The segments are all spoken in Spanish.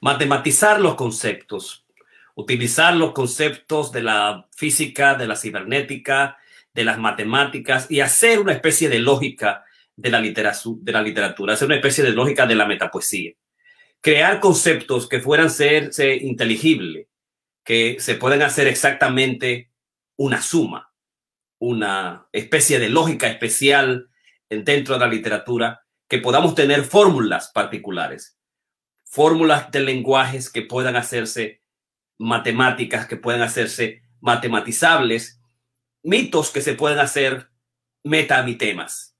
matematizar los conceptos, utilizar los conceptos de la física, de la cibernética, de las matemáticas y hacer una especie de lógica de la, literatura, de la literatura, hacer una especie de lógica de la metapoesía. Crear conceptos que fueran serse inteligibles, que se puedan hacer exactamente una suma, una especie de lógica especial dentro de la literatura, que podamos tener fórmulas particulares, fórmulas de lenguajes que puedan hacerse matemáticas, que puedan hacerse matematizables, mitos que se pueden hacer metamitemas.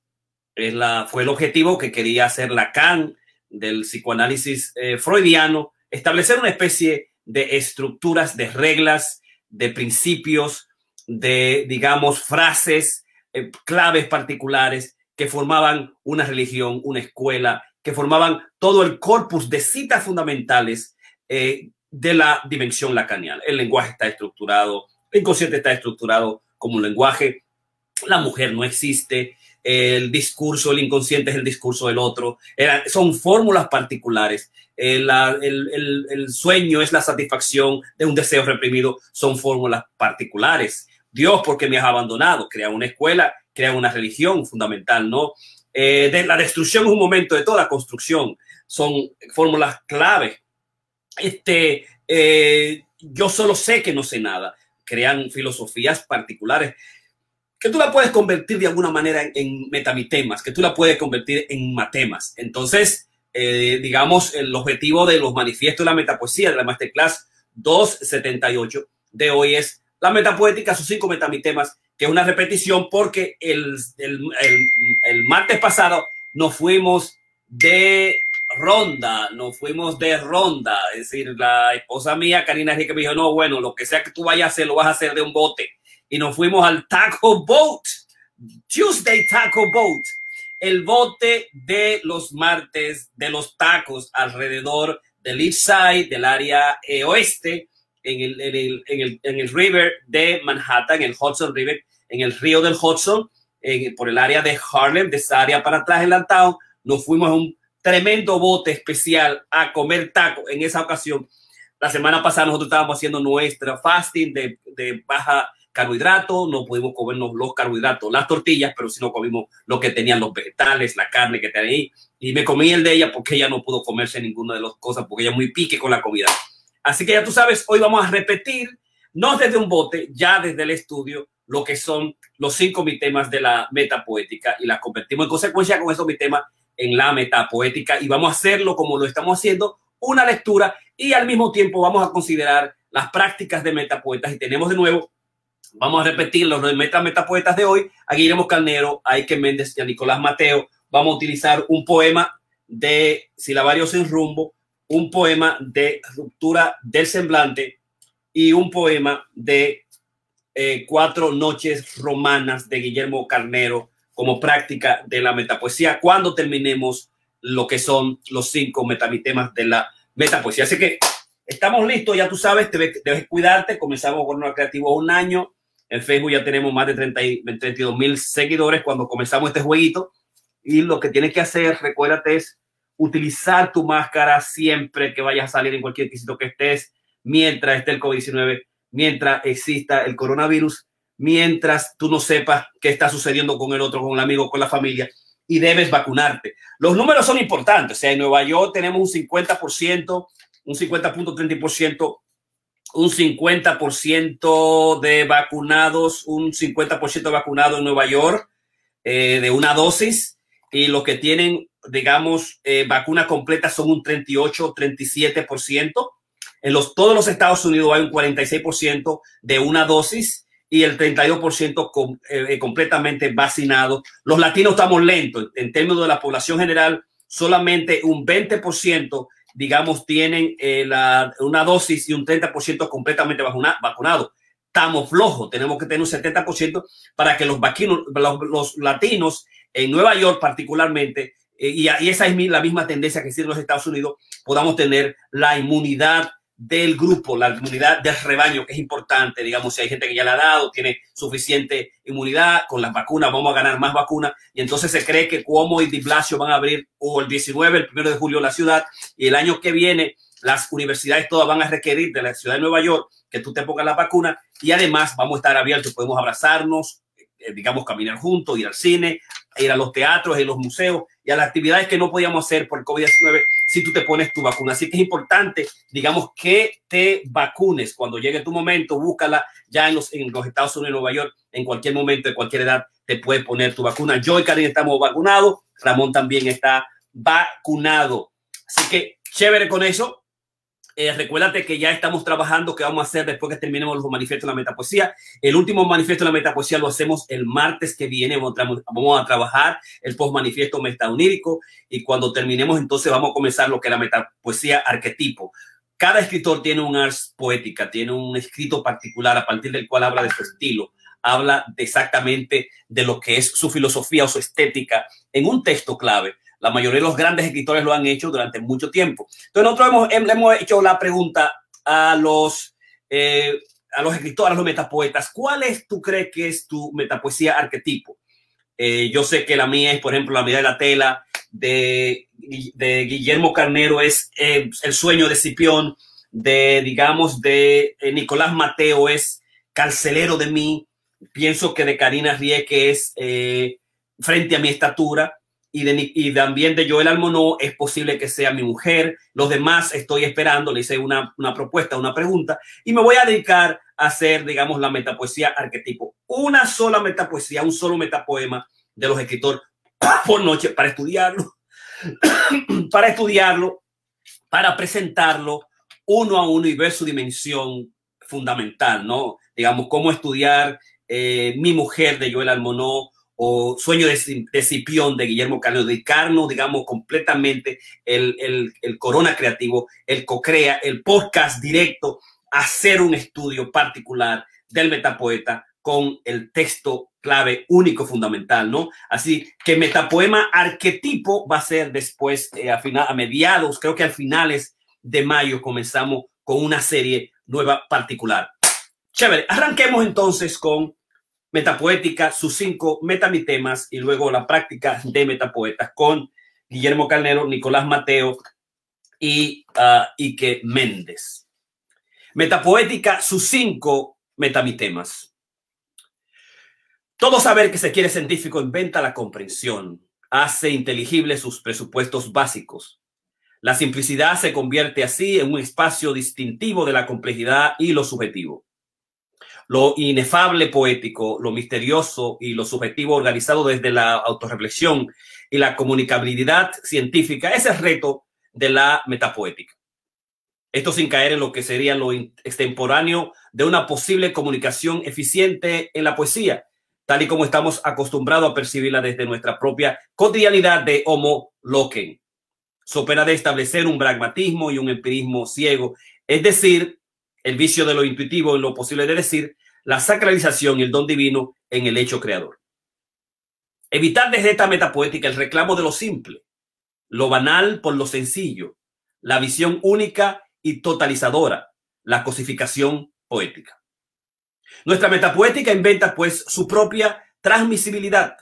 Es la, fue el objetivo que quería hacer Lacan del psicoanálisis eh, freudiano, establecer una especie de estructuras, de reglas, de principios, de, digamos, frases, eh, claves particulares que formaban una religión, una escuela, que formaban todo el corpus de citas fundamentales eh, de la dimensión lacaniana. El lenguaje está estructurado, el inconsciente está estructurado como un lenguaje, la mujer no existe, el discurso, el inconsciente es el discurso del otro, son fórmulas particulares, el, el, sueño es la satisfacción de un deseo reprimido, son fórmulas particulares. Dios, porque me has abandonado, crea una escuela, crea una religión fundamental, ¿no? Eh, de la destrucción es un momento de toda construcción, son fórmulas claves este, eh, yo solo sé que no sé nada. Crean filosofías particulares que tú la puedes convertir de alguna manera en, metamitemas, que tú la puedes convertir en matemas. Entonces, eh, digamos, el objetivo de los manifiestos de la metapoesía de la Masterclass 278 de hoy es la metapoética, sus cinco metamitemas, que es una repetición porque el, el, el martes pasado nos fuimos de ronda, nos fuimos de ronda. Es decir, la esposa mía, Karina que me dijo, no, bueno, lo que sea que tú vayas a hacer, lo vas a hacer de un bote. Y nos fuimos al Taco Boat, Tuesday Taco Boat, el bote de los martes de los tacos alrededor del East Side, del área eh, oeste, en el, en, el, en, el, en el river de Manhattan, en el Hudson River, en el río del Hudson, por el área de Harlem, de esa área para atrás en la town, nos fuimos a un tremendo bote especial a comer taco en esa ocasión. La semana pasada nosotros estábamos haciendo nuestra fasting de, de baja carbohidrato, no pudimos comernos los carbohidratos, las tortillas, pero sí no comimos lo que tenían los vegetales, la carne que tenía ahí. Y me comí el de ella porque ella no pudo comerse ninguna de las cosas, porque ella es muy pique con la comida. Así que ya tú sabes, hoy vamos a repetir, no desde un bote, ya desde el estudio, lo que son los cinco temas de la meta poética y las convertimos en consecuencia con esos temas en la metapoética y vamos a hacerlo como lo estamos haciendo, una lectura y al mismo tiempo vamos a considerar las prácticas de metapoetas y tenemos de nuevo, vamos a repetir los meta metapoetas de hoy, a Guillermo Calnero, a Méndez y a Nicolás Mateo, vamos a utilizar un poema de Silabario sin rumbo, un poema de ruptura del semblante y un poema de eh, Cuatro noches romanas de Guillermo Carnero como práctica de la metapoesía cuando terminemos lo que son los cinco metamitemas de la metapoesía. Así que estamos listos, ya tú sabes, debes, cuidarte. Comenzamos con una creativo un año. En Facebook ya tenemos más de 30, 32 mil seguidores cuando comenzamos este jueguito. Y lo que tienes que hacer, recuérdate, es utilizar tu máscara siempre que vayas a salir en cualquier sitio que estés, mientras esté el COVID-19, mientras exista el coronavirus mientras tú no sepas qué está sucediendo con el otro, con el amigo, con la familia, y debes vacunarte. Los números son importantes. O sea, en Nueva York tenemos un 50%, un 50.30%, un 50% de vacunados, un 50% de vacunados en Nueva York eh, de una dosis, y los que tienen, digamos, eh, vacuna completa son un 38, 37%. En los, todos los Estados Unidos hay un 46% de una dosis y el 32% eh, eh, completamente vacinado. Los latinos estamos lentos. En términos de la población general, solamente un 20%, digamos, tienen eh, la, una dosis y un 30% completamente vacunado. Estamos flojos. Tenemos que tener un 70% para que los, vaquinos, los, latinos en Nueva York particularmente, y, y, esa es la misma tendencia que en los Estados Unidos, podamos tener la inmunidad del grupo, la inmunidad del rebaño, que es importante, digamos, si hay gente que ya la ha dado, tiene suficiente inmunidad, con las vacunas vamos a ganar más vacunas, y entonces se cree que Cuomo y Di Blasio van a abrir o el 19, el primero de julio la ciudad, y el año que viene las universidades todas van a requerir de la ciudad de Nueva York que tú te pongas la vacuna y además vamos a estar abiertos, podemos abrazarnos, eh, digamos, caminar juntos, ir al cine, ir a los teatros, a los museos y a las actividades que no podíamos hacer por COVID-19 si tú te pones tu vacuna. Así que es importante, digamos, que te vacunes cuando llegue tu momento, búscala ya en los, en los Estados Unidos, Nueva York, en cualquier momento, de cualquier edad, te puedes poner tu vacuna. Yo y Karin estamos vacunados, Ramón también está vacunado. Así que chévere con eso. Eh, recuérdate que ya estamos trabajando, que vamos a hacer después que terminemos los manifiestos de la metapoesía. El último manifiesto de la metapoesía lo hacemos el martes que viene. Vamos a trabajar el post manifiesto y cuando terminemos entonces vamos a comenzar lo que es la metapoesía arquetipo. Cada escritor tiene un ars poética, tiene un escrito particular a partir del cual habla de su estilo, habla exactamente de lo que es su filosofía o su estética en un texto clave. La mayoría de los grandes escritores lo han hecho durante mucho tiempo. Entonces nosotros hemos, hemos hecho la pregunta a los, eh, a los escritores, a los metapoetas, ¿cuál es, tú crees que es tu metapoesía arquetipo? Eh, yo sé que la mía es, por ejemplo, La vida de la tela, de, de Guillermo Carnero es eh, El sueño de Cipión, de, digamos, de Nicolás Mateo es Carcelero de mí, pienso que de Karina Rieke es Frente a mi estatura, y, también de Joel Almonó es posible que sea mi mujer. Los demás estoy esperando, le hice una, una propuesta, una pregunta y me voy a dedicar a hacer, digamos, la metapoesía arquetipo. Una sola metapoesía, un solo metapoema de los escritores por noche para estudiarlo, para estudiarlo, para presentarlo uno a uno y ver su dimensión fundamental, ¿no? Digamos, cómo estudiar eh, Mi mujer de Joel Almonó o Sueño de, de Cipión de Guillermo Carlos, dedicarnos, digamos, completamente el, el, Corona Creativo, el CoCrea, el podcast directo, hacer un estudio particular del metapoeta con el texto clave único fundamental, ¿no? Así que metapoema arquetipo va a ser después, eh, a, final, a mediados, creo que al finales de mayo comenzamos con una serie nueva particular. Chévere, arranquemos entonces con Metapoética, sus cinco metamitemas y luego la práctica de metapoetas con Guillermo Carnero, Nicolás Mateo y uh, Ike Méndez. Metapoética, sus cinco metamitemas. Todo saber que se quiere científico inventa la comprensión, hace inteligible sus presupuestos básicos. La simplicidad se convierte así en un espacio distintivo de la complejidad y lo subjetivo lo inefable poético, lo misterioso y lo subjetivo organizado desde la autorreflexión y la comunicabilidad científica, es el reto de la metapoética. Esto sin caer en lo que sería lo extemporáneo de una posible comunicación eficiente en la poesía, tal y como estamos acostumbrados a percibirla desde nuestra propia cotidianidad de Homo Loquen. Sopera de establecer un pragmatismo y un empirismo ciego, es decir, el vicio de lo intuitivo en lo posible de decir, la sacralización y el don divino en el hecho creador. Evitar desde esta metapoética el reclamo de lo simple, lo banal por lo sencillo, la visión única y totalizadora, la cosificación poética. Nuestra metapoética inventa pues su propia transmisibilidad,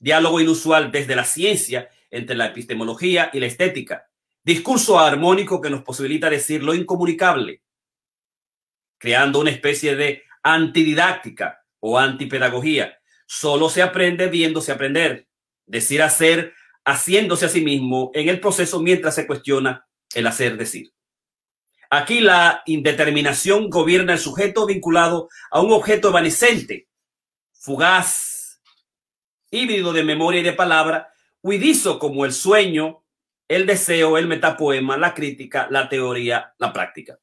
diálogo inusual desde la ciencia entre la epistemología y la estética, discurso armónico que nos posibilita decir lo incomunicable, creando una especie de antididáctica o antipedagogía. Solo se aprende viéndose aprender, decir hacer, haciéndose a sí mismo en el proceso mientras se cuestiona el hacer decir. Aquí la indeterminación gobierna el sujeto vinculado a un objeto evanescente, fugaz, híbrido de memoria y de palabra, huidizo como el sueño, el deseo, el metapoema, la crítica, la teoría, la práctica.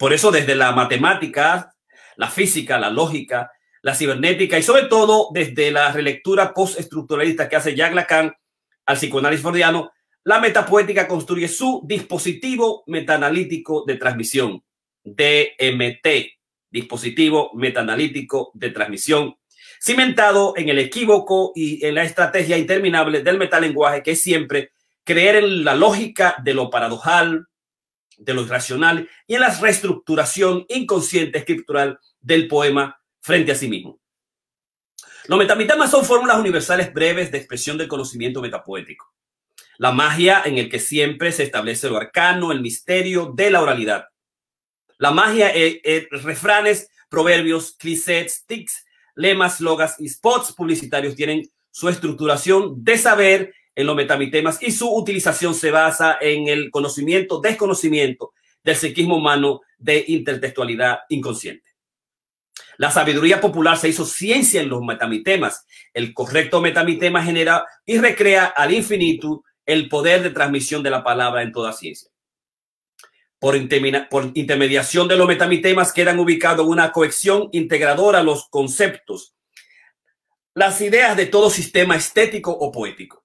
Por eso desde la matemática, la física, la lógica, la cibernética y sobre todo desde la relectura postestructuralista que hace Jacques Lacan al psicoanálisis freudiano, la metapoética construye su dispositivo metaanalítico de transmisión, DMT, dispositivo metaanalítico de transmisión, cimentado en el equívoco y en la estrategia interminable del metalenguaje, que es siempre creer en la lógica de lo paradojal, de lo irracional y en la reestructuración inconsciente escritural del poema frente a sí mismo. Los metamitemas son fórmulas universales breves de expresión del conocimiento metapoético. La magia en el que siempre se establece lo arcano, el misterio de la oralidad. La magia es, refranes, proverbios, clichés, tics, lemas, logas y spots publicitarios tienen su estructuración de saber en los metamitemas y su utilización se basa en el conocimiento, desconocimiento del psiquismo humano de intertextualidad inconsciente. La sabiduría popular se hizo ciencia en los metamitemas. El correcto metamitema genera y recrea al infinito el poder de transmisión de la palabra en toda ciencia. Por, por intermediación de los metamitemas quedan ubicados una cohesión integradora los conceptos, las ideas de todo sistema estético o poético.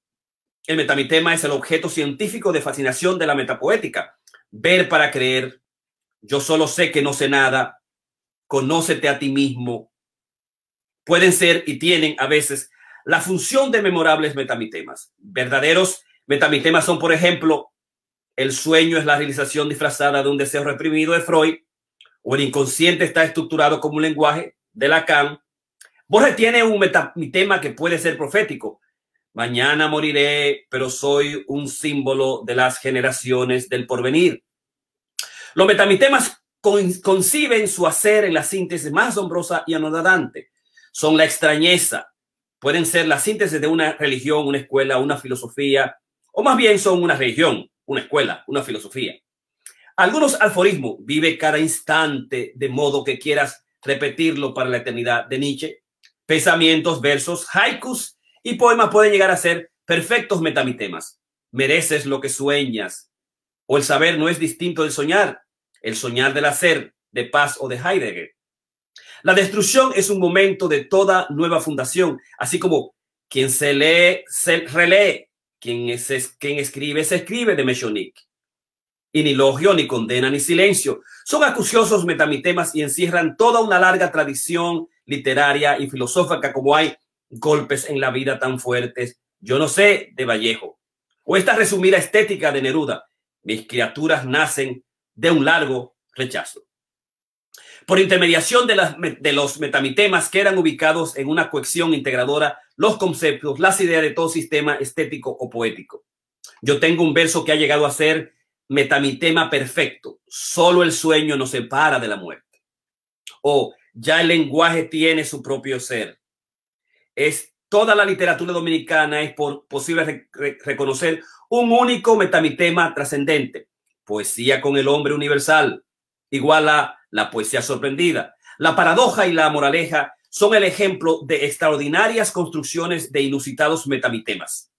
El metamitema es el objeto científico de fascinación de la metapoética. Ver para creer. Yo solo sé que no sé nada. Conócete a ti mismo. Pueden ser y tienen a veces la función de memorables metamitemas. Verdaderos metamitemas son, por ejemplo, el sueño es la realización disfrazada de un deseo reprimido de Freud, o el inconsciente está estructurado como un lenguaje de Lacan. Borges tiene un metamitema que puede ser profético, Mañana moriré, pero soy un símbolo de las generaciones del porvenir. Los metamitemas conciben su hacer en la síntesis más asombrosa y anodadante. Son la extrañeza. Pueden ser la síntesis de una religión, una escuela, una filosofía, o más bien son una religión, una escuela, una filosofía. Algunos alforismos vive cada instante de modo que quieras repetirlo para la eternidad de Nietzsche. Pensamientos, versos, haikus y poemas pueden llegar a ser perfectos metamitemas. Mereces lo que sueñas. O el saber no es distinto del soñar. El soñar del hacer, de paz o de Heidegger. La destrucción es un momento de toda nueva fundación, así como quien se lee, se relee, quien, es, quien escribe, se escribe de Mechonik. Y ni logio, ni condena, ni silencio. Son acuciosos metamitemas y encierran toda una larga tradición literaria y filosófica como hay golpes en la vida tan fuertes. Yo no sé de Vallejo. O esta resumida estética de Neruda. Mis criaturas nacen de un largo rechazo. Por intermediación de, las, de los metamitemas quedan ubicados en una cohesión integradora los conceptos, las ideas de todo sistema estético o poético. Yo tengo un verso que ha llegado a ser metamitema perfecto. Solo el sueño nos separa de la muerte. O ya el lenguaje tiene su propio ser es toda la literatura dominicana es posible reconocer un único metamitema trascendente. Poesía con el hombre universal, igual a la poesía sorprendida. La paradoja y la moraleja son el ejemplo de extraordinarias construcciones de inusitados metamitemas.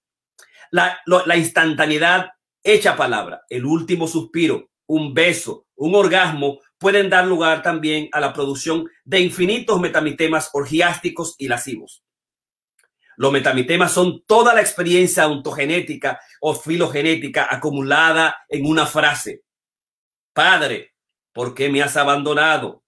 La, la instantaneidad hecha palabra, el último suspiro, un beso, un orgasmo, pueden dar lugar también a la producción de infinitos metamitemas orgiásticos y lascivos. Los metamitemas son toda la experiencia ontogenética o filogenética acumulada en una frase. Padre, ¿por qué me has abandonado?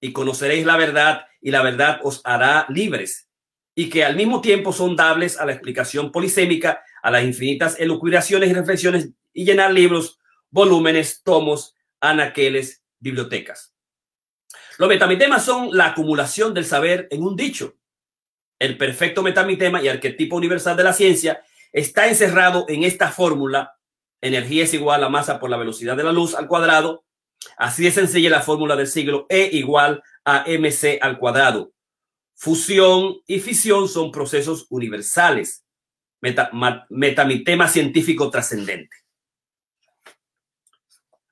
Y conoceréis la verdad y la verdad os hará libres. Y que al mismo tiempo son dables a la explicación polisémica, a las infinitas elucubraciones y reflexiones y llenar libros, volúmenes, tomos, anaqueles, bibliotecas. Los metamitemas son la acumulación del saber en un dicho el perfecto metamitema y arquetipo universal de la ciencia, está encerrado en esta fórmula. Energía es igual a masa por la velocidad de la luz al cuadrado. Así de sencilla la fórmula del siglo E igual a mc al cuadrado. Fusión y fisión son procesos universales. metamitema científico trascendente.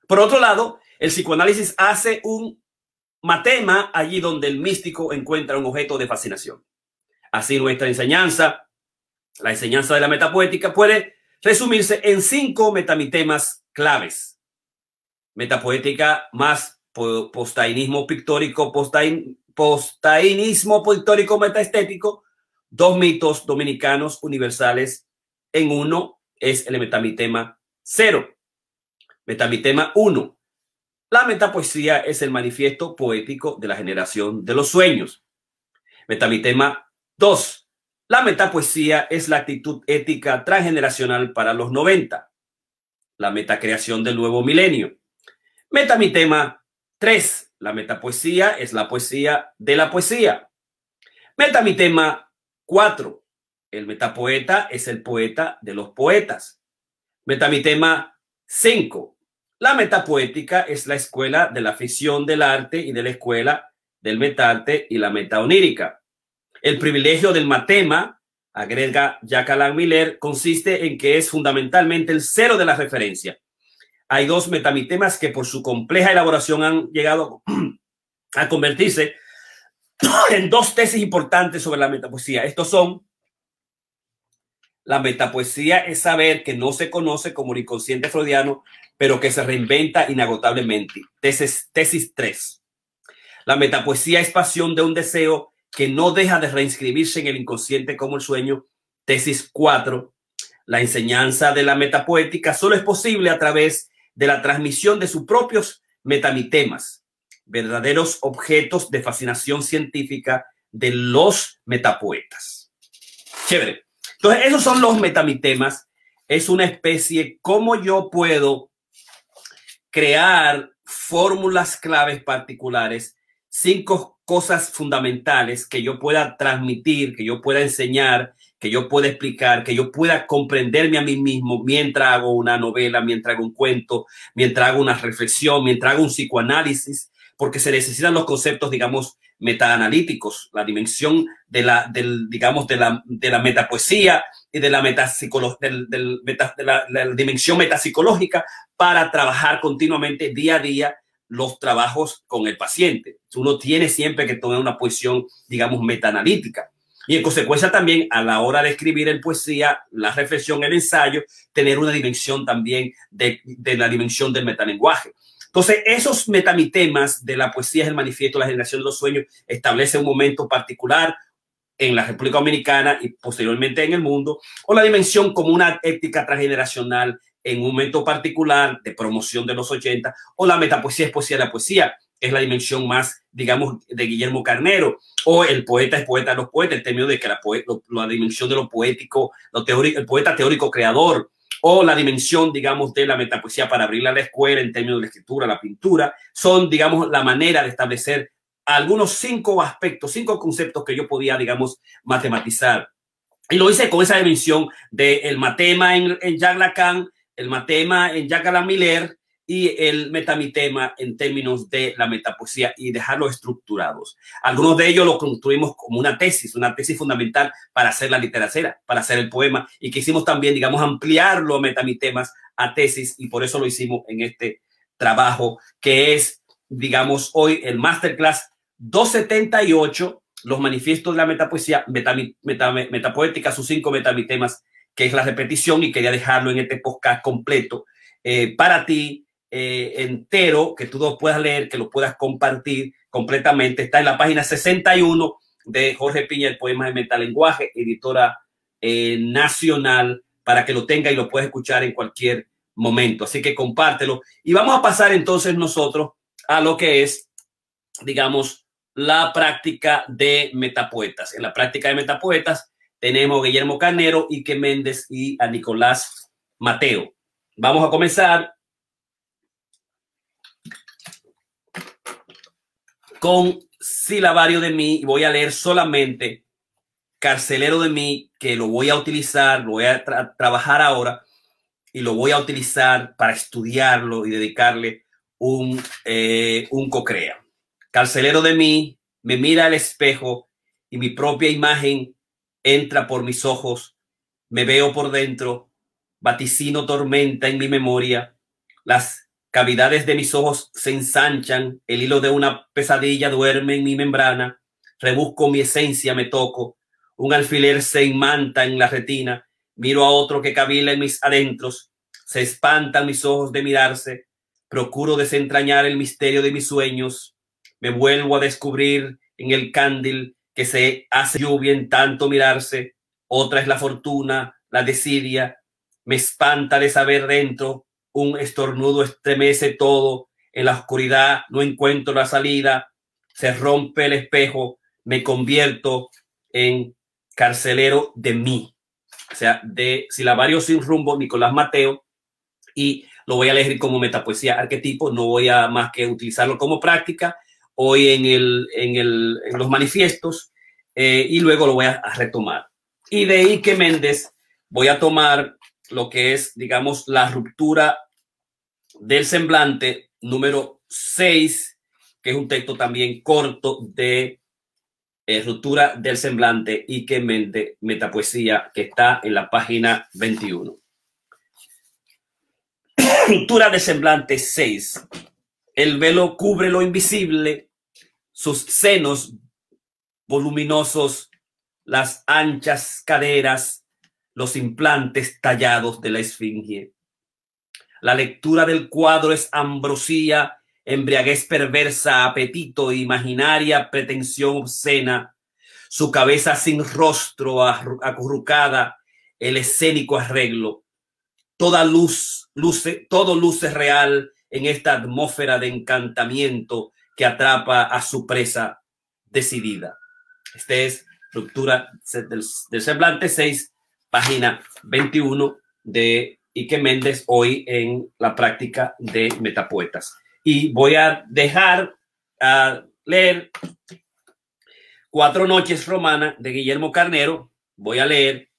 Por otro lado, el psicoanálisis hace un matema allí donde el místico encuentra un objeto de fascinación. Así nuestra enseñanza, la enseñanza de la metapoética, puede resumirse en cinco metamitemas claves. Metapoética más postainismo pictórico, postain, postainismo pictórico metaestético, dos mitos dominicanos universales en uno es el metamitema cero. Metamitema uno. La metapoesía es el manifiesto poético de la generación de los sueños. Metamitema Dos, la metapoesía es la actitud ética transgeneracional para los 90, la metacreación del nuevo milenio. Metamitema 3, la metapoesía es la poesía de la poesía. Metamitema 4, el metapoeta es el poeta de los poetas. Metamitema 5. La metapoética es la escuela de la ficción del arte y de la escuela del metarte y la metaonírica. El privilegio del matema, agrega Alan Miller, consiste en que es fundamentalmente el cero de la referencia. Hay dos metamitemas que por su compleja elaboración han llegado a convertirse en dos tesis importantes sobre la metapoesía. Estos son la metapoesía es saber que no se conoce como el inconsciente freudiano, pero que se reinventa inagotablemente. Tesis, tesis 3. La metapoesía es pasión de un deseo que no deja de reinscribirse en el inconsciente como el sueño. Tesis 4. La enseñanza de la metapoética solo es posible a través de la transmisión de sus propios metamitemas, verdaderos objetos de fascinación científica de los metapoetas. Chévere. Entonces, esos son los metamitemas. Es una especie, cómo yo puedo crear fórmulas claves particulares, cinco cosas fundamentales que yo pueda transmitir, que yo pueda enseñar, que yo pueda explicar, que yo pueda comprenderme a mí mismo mientras hago una novela, mientras hago un cuento, mientras hago una reflexión, mientras hago un psicoanálisis, porque se necesitan los conceptos, digamos, metaanalíticos, la dimensión de la, del, digamos, de la, de la metapoesía y de la, del, de la, la dimensión metapsicológica para trabajar continuamente día a día los trabajos con el paciente. Uno tiene siempre que tomar una posición, digamos, metaanalítica. Y en consecuencia también a la hora de escribir en poesía, la reflexión, el ensayo, tener una dimensión también de, la dimensión del metalenguaje. Entonces, esos metamitemas de la poesía es el manifiesto de la generación de los sueños, establece un momento particular en la República Dominicana y posteriormente en el mundo, o la dimensión como una ética transgeneracional en un momento particular de promoción de los 80, o la metapoesía es poesía de la poesía, es la dimensión más, digamos, de Guillermo Carnero, o el poeta es poeta de los poetas, en términos de que la, la dimensión de lo poético, lo teórico, el poeta teórico creador, o la dimensión, digamos, de la metapoesía para abrirla a la escuela en términos de la escritura, la pintura, son, digamos, la manera de establecer algunos cinco aspectos, cinco conceptos que yo podía, digamos, matematizar. Y lo hice con esa dimensión del el matema en, en Jacques Lacan, el matema en Jacques Miller y el metamitema en términos de la metapoesía y dejarlo estructurados. Algunos de ellos lo construimos como una tesis, una tesis fundamental para hacer la literatura, para hacer el poema y quisimos también, digamos, ampliar los metamitemas a tesis y por eso lo hicimos en este trabajo que es, digamos, hoy el masterclass 278, los manifiestos de la metapoesía, metapoética, sus cinco metamitemas, que es la repetición y quería dejarlo en este podcast completo eh, para ti eh, entero que tú lo puedas leer, que lo puedas compartir completamente. Está en la página 61 de Jorge Piña, el poema de metalenguaje, editora eh, nacional, para que lo tenga y lo puedas escuchar en cualquier momento. Así que compártelo. Y vamos a pasar entonces nosotros a lo que es, digamos, la práctica de metapoetas. En la práctica de metapoetas tenemos a Guillermo Carnero, Ike Méndez y a Nicolás Mateo. Vamos a comenzar con silabario de mí voy a leer solamente carcelero de mí, que lo voy a utilizar, lo voy a trabajar ahora y lo voy a utilizar para estudiarlo y dedicarle un, eh, un cocrea. Carcelero de mí, me mira al espejo y mi propia imagen entra por mis ojos, me veo por dentro, vaticino tormenta en mi memoria, las Cavidades de mis ojos se ensanchan, el hilo de una pesadilla duerme en mi membrana, rebusco mi esencia, me toco, un alfiler se imanta en la retina, miro a otro que cavila en mis adentros, se espantan mis ojos de mirarse, procuro desentrañar el misterio de mis sueños, me vuelvo a descubrir en el cándil que se hace lluvia en tanto mirarse, otra es la fortuna, la desidia, me espanta de saber dentro un estornudo estremece todo, en la oscuridad no encuentro la salida, se rompe el espejo, me convierto en carcelero de mí. O sea, de silabario sin rumbo, Nicolás Mateo, y lo voy a elegir como metapoesía arquetipo, no voy a más que utilizarlo como práctica hoy en, el, en, el, los manifiestos eh, y luego lo voy a, retomar. Y de Ike Méndez voy a tomar lo que es, digamos, la ruptura del semblante número 6, que es un texto también corto de eh, ruptura del semblante y que mente metapoesía que está en la página 21. ruptura del semblante 6. El velo cubre lo invisible, sus senos voluminosos, las anchas caderas, los implantes tallados de la esfinge. La lectura del cuadro es ambrosía, embriaguez perversa, apetito, imaginaria pretensión obscena, su cabeza sin rostro acurrucada, el escénico arreglo. Toda luz, luce, todo luce real en esta atmósfera de encantamiento que atrapa a su presa decidida. Este es ruptura del, semblante 6 página 21 de Ike Méndez hoy en la práctica de metapoetas. Y voy a dejar a leer Cuatro noches romana de Guillermo Carnero. Voy a leer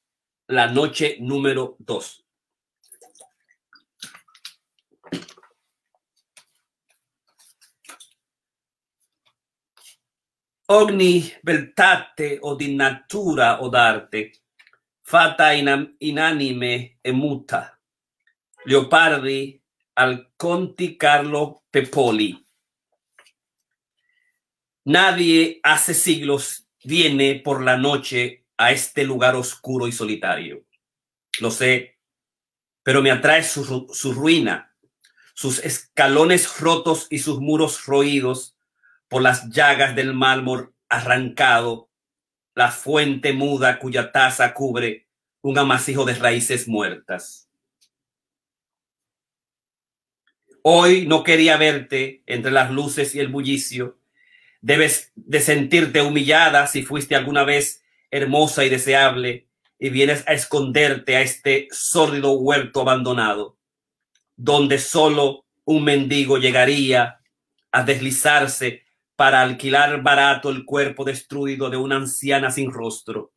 la noche número 2. Ogni beltate o di natura o d'arte fata inanime e muta. Leopardi al Conti Carlo Pepoli. Nadie hace siglos viene por la noche a este lugar oscuro y solitario. Lo sé, pero me atrae su, su ruina, sus escalones rotos y sus muros roídos por las llagas del mármol arrancado la fuente muda cuya taza cubre un amasijo de raíces muertas. Hoy no quería verte entre las luces y el bullicio. Debes de sentirte humillada si fuiste alguna vez hermosa y deseable y vienes a esconderte a este sórdido huerto abandonado, donde solo un mendigo llegaría a deslizarse para alquilar barato el cuerpo destruido de una anciana sin rostro.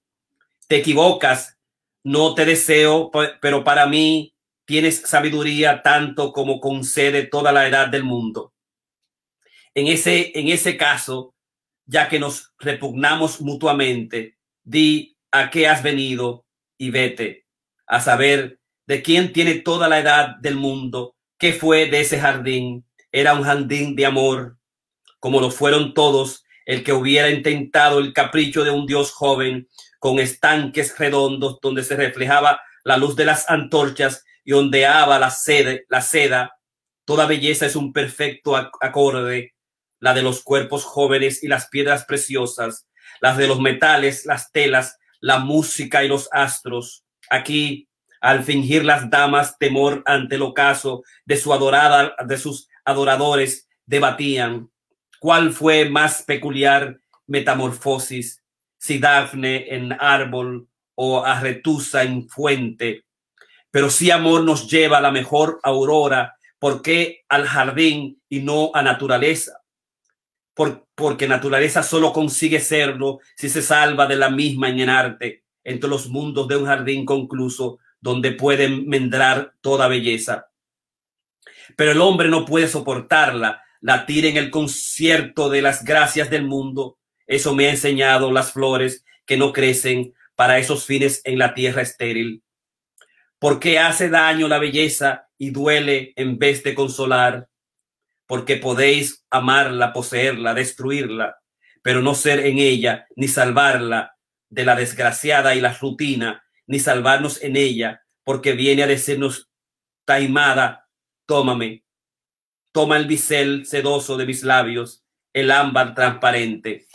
Te equivocas, no te deseo, pero para mí tienes sabiduría tanto como concede toda la edad del mundo. En ese, en ese caso, ya que nos repugnamos mutuamente, di a qué has venido y vete a saber de quién tiene toda la edad del mundo, qué fue de ese jardín. Era un jardín de amor, como lo fueron todos, el que hubiera intentado el capricho de un dios joven con estanques redondos donde se reflejaba la luz de las antorchas y ondeaba la, sede, la seda. Toda belleza es un perfecto acorde, la de los cuerpos jóvenes y las piedras preciosas, las de los metales, las telas, la música y los astros. Aquí, al fingir las damas temor ante el ocaso de su adorada, de sus adoradores, debatían ¿Cuál fue más peculiar metamorfosis? Si Dafne en árbol o Arretusa en fuente. Pero si amor nos lleva a la mejor aurora, ¿por qué al jardín y no a naturaleza? Por, porque naturaleza solo consigue serlo si se salva de la misma en arte, entre los mundos de un jardín concluso donde pueden mendrar toda belleza. Pero el hombre no puede soportarla la tira en el concierto de las gracias del mundo. Eso me ha enseñado las flores que no crecen para esos fines en la tierra estéril. Porque hace daño la belleza y duele en vez de consolar. Porque podéis amarla, poseerla, destruirla, pero no ser en ella, ni salvarla de la desgraciada y la rutina, ni salvarnos en ella, porque viene a decirnos, taimada, tómame, Toma el bisel sedoso de mis labios, el ámbar transparente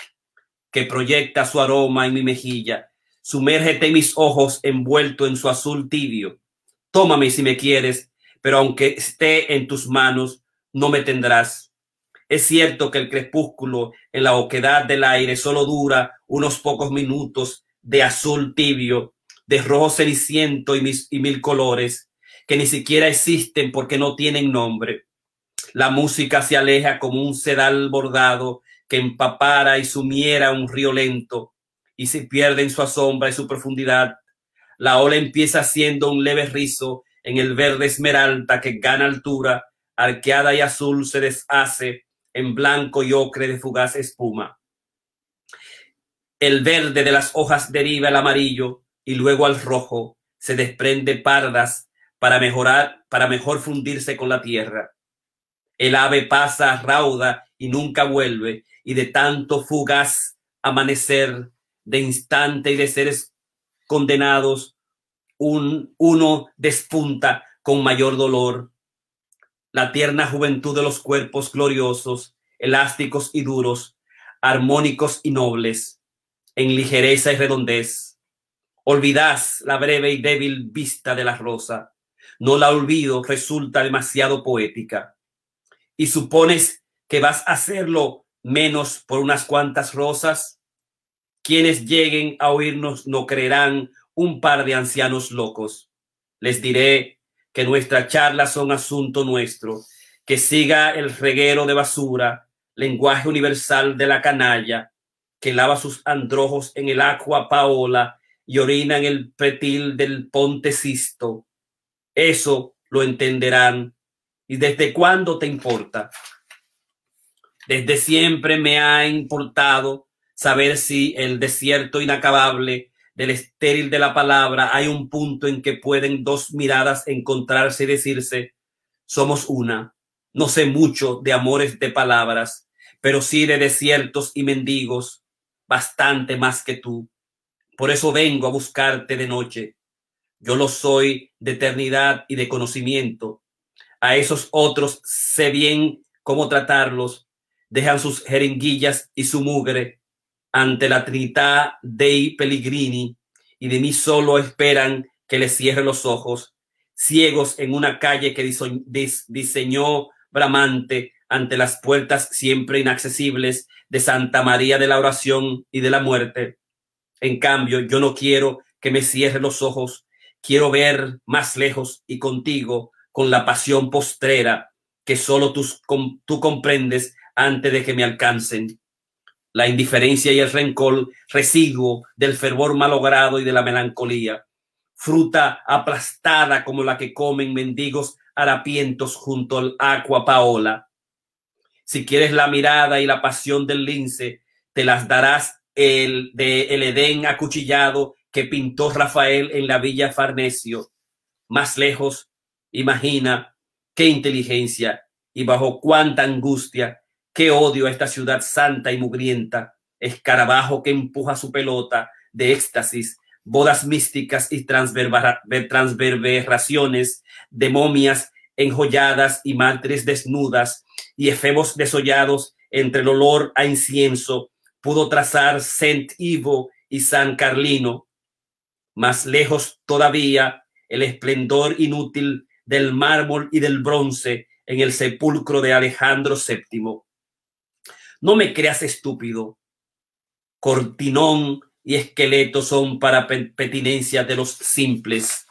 que proyecta su aroma en mi mejilla. Sumérgete mis ojos envuelto en su azul tibio. Tómame si me quieres, pero aunque esté en tus manos, no me tendrás. Es cierto que el crepúsculo en la oquedad del aire solo dura unos pocos minutos de azul tibio, de rojo ceniciento y, mis, y mil colores, que ni siquiera existen porque no tienen nombre. La música se aleja como un sedal bordado que empapara y sumiera un río lento y se pierde en su sombra y su profundidad. la ola empieza siendo un leve rizo en el verde esmeralda que gana altura, arqueada y azul se deshace en blanco y ocre de fugaz espuma. El verde de las hojas deriva al amarillo y luego al rojo, se desprende pardas para mejorar, para mejor fundirse con la tierra. El ave pasa rauda y nunca vuelve, y de tanto fugaz amanecer, de instante y de seres condenados, un, uno despunta con mayor dolor. La tierna juventud de los cuerpos gloriosos, elásticos y duros, armónicos y nobles, en ligereza y redondez. Olvidas la breve y débil vista de la rosa. No la olvido, resulta demasiado poética. Y supones que vas a hacerlo menos por unas cuantas rosas. Quienes lleguen a oírnos no creerán un par de ancianos locos. Les diré que nuestras charlas son asunto nuestro, que siga el reguero de basura, lenguaje universal de la canalla, que lava sus androjos en el agua paola y orina en el pretil del ponte Sisto. Eso lo entenderán. ¿Y desde cuándo te importa? Desde siempre me ha importado saber si el desierto inacabable del estéril de la palabra, hay un punto en que pueden dos miradas encontrarse y decirse, somos una. No sé mucho de amores de palabras, pero sí de desiertos y mendigos, bastante más que tú. Por eso vengo a buscarte de noche. Yo lo soy de eternidad y de conocimiento. A esos otros sé bien cómo tratarlos. Dejan sus jeringuillas y su mugre ante la Trinità dei Pellegrini y de mí solo esperan que les cierre los ojos, ciegos en una calle que diseñó Bramante ante las puertas siempre inaccesibles de Santa María de la Oración y de la Muerte. En cambio, yo no quiero que me cierre los ojos, quiero ver más lejos y contigo con la pasión postrera que solo tú, tú comprendes antes de que me alcancen la indiferencia y el rencor, residuo del fervor malogrado y de la melancolía, fruta aplastada como la que comen mendigos harapientos junto al agua paola. Si quieres la mirada y la pasión del lince, te las darás el de el Edén acuchillado que pintó Rafael en la villa Farnesio. Más lejos, imagina qué inteligencia y bajo cuánta angustia Qué odio a esta ciudad santa y mugrienta, escarabajo que empuja su pelota de éxtasis, bodas místicas y transverberaciones de momias enjolladas y mártires desnudas y efebos desollados entre el olor a incienso, pudo trazar Saint Ivo y San Carlino. Más lejos todavía, el esplendor inútil del mármol y del bronce en el sepulcro de Alejandro VII. No me creas estúpido. Cortinón y esqueleto son para petinencia de los simples.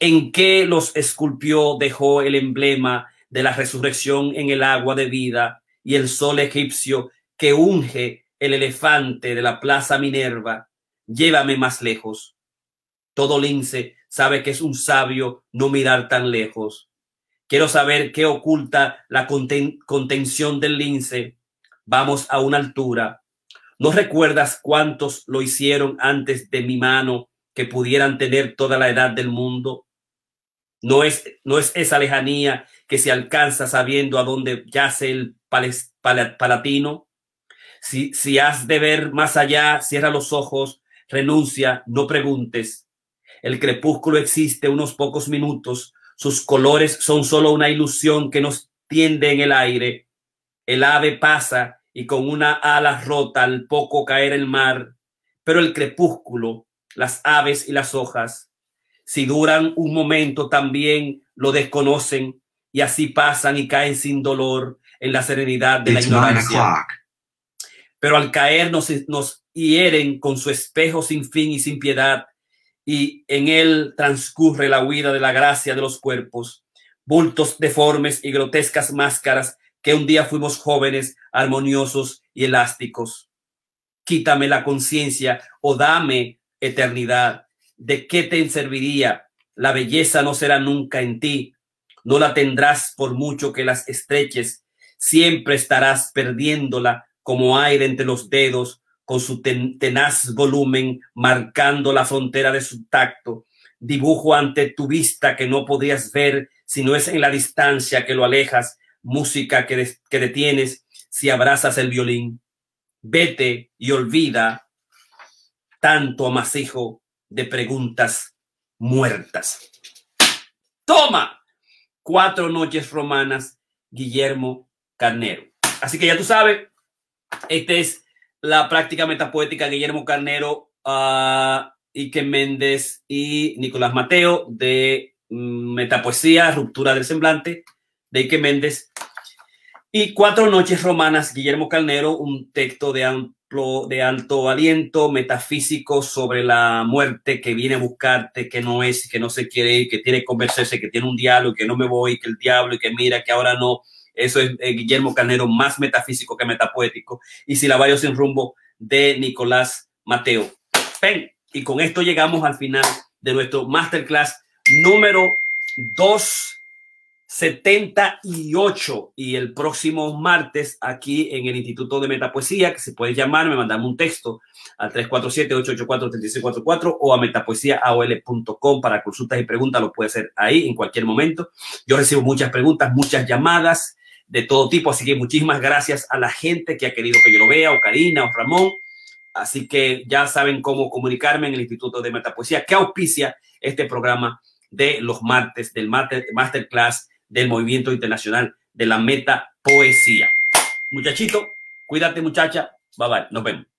¿En qué los esculpió, dejó el emblema de la resurrección en el agua de vida y el sol egipcio que unge el elefante de la plaza Minerva? Llévame más lejos. Todo lince sabe que es un sabio no mirar tan lejos. Quiero saber qué oculta la contención del lince vamos a una altura. ¿No recuerdas cuántos lo hicieron antes de mi mano que pudieran tener toda la edad del mundo? No es, no es esa lejanía que se alcanza sabiendo a dónde yace el palatino. Si, si has de ver más allá, cierra los ojos, renuncia, no preguntes. El crepúsculo existe unos pocos minutos, sus colores son solo una ilusión que nos tiende en el aire. El ave pasa y con una ala rota al poco caer el mar, pero el crepúsculo, las aves y las hojas, si duran un momento también lo desconocen y así pasan y caen sin dolor en la serenidad de la ignorancia. Pero al caer nos, nos hieren con su espejo sin fin y sin piedad, y en él transcurre la huida de la gracia de los cuerpos, bultos deformes y grotescas máscaras que un día fuimos jóvenes, armoniosos y elásticos. Quítame la conciencia o dame eternidad. ¿de qué te serviría? La belleza no será nunca en ti, no la tendrás por mucho que las estreches, siempre estarás perdiéndola como aire entre los dedos, con su tenaz volumen marcando la frontera de su tacto, dibujo ante tu vista que no podrías ver si no es en la distancia que lo alejas, música que, que detienes si abrazas el violín. Vete y olvida tanto amasijo de preguntas muertas. Toma cuatro noches romanas, Guillermo Carnero. Así que ya tú sabes, esta es la práctica metapoética Guillermo Carnero, Ike Méndez y Nicolás Mateo de mm, Metapoesía, Ruptura del Semblante, de Ike Méndez. Y Cuatro Noches Romanas, Guillermo Carnero, un texto de amplio, de alto aliento metafísico sobre la muerte que viene a buscarte, que no es, que no se quiere ir, que tiene que conversarse, que tiene un diálogo, que no me voy, que el diablo y que mira, que ahora no. Eso es eh, Guillermo Carnero, más metafísico que metapoético. Y si la vaya sin rumbo de Nicolás Mateo. Y con esto llegamos al final de nuestro masterclass número 278 y el próximo martes aquí en el Instituto de Metapoesía, que se puede llamar, me mandan un texto al 347-884-3644 o a metapoesíaaol.com para consultas y preguntas, lo puede hacer ahí en cualquier momento. Yo recibo muchas preguntas, muchas llamadas de todo tipo, así que muchísimas gracias a la gente que ha querido que yo lo vea, o Karina, o Ramón Así que ya saben cómo comunicarme en el Instituto de Metapoesía, que auspicia este programa de los martes, del masterclass del Movimiento Internacional de la Metapoesía. Muchachito, cuídate muchacha. Bye bye, nos vemos.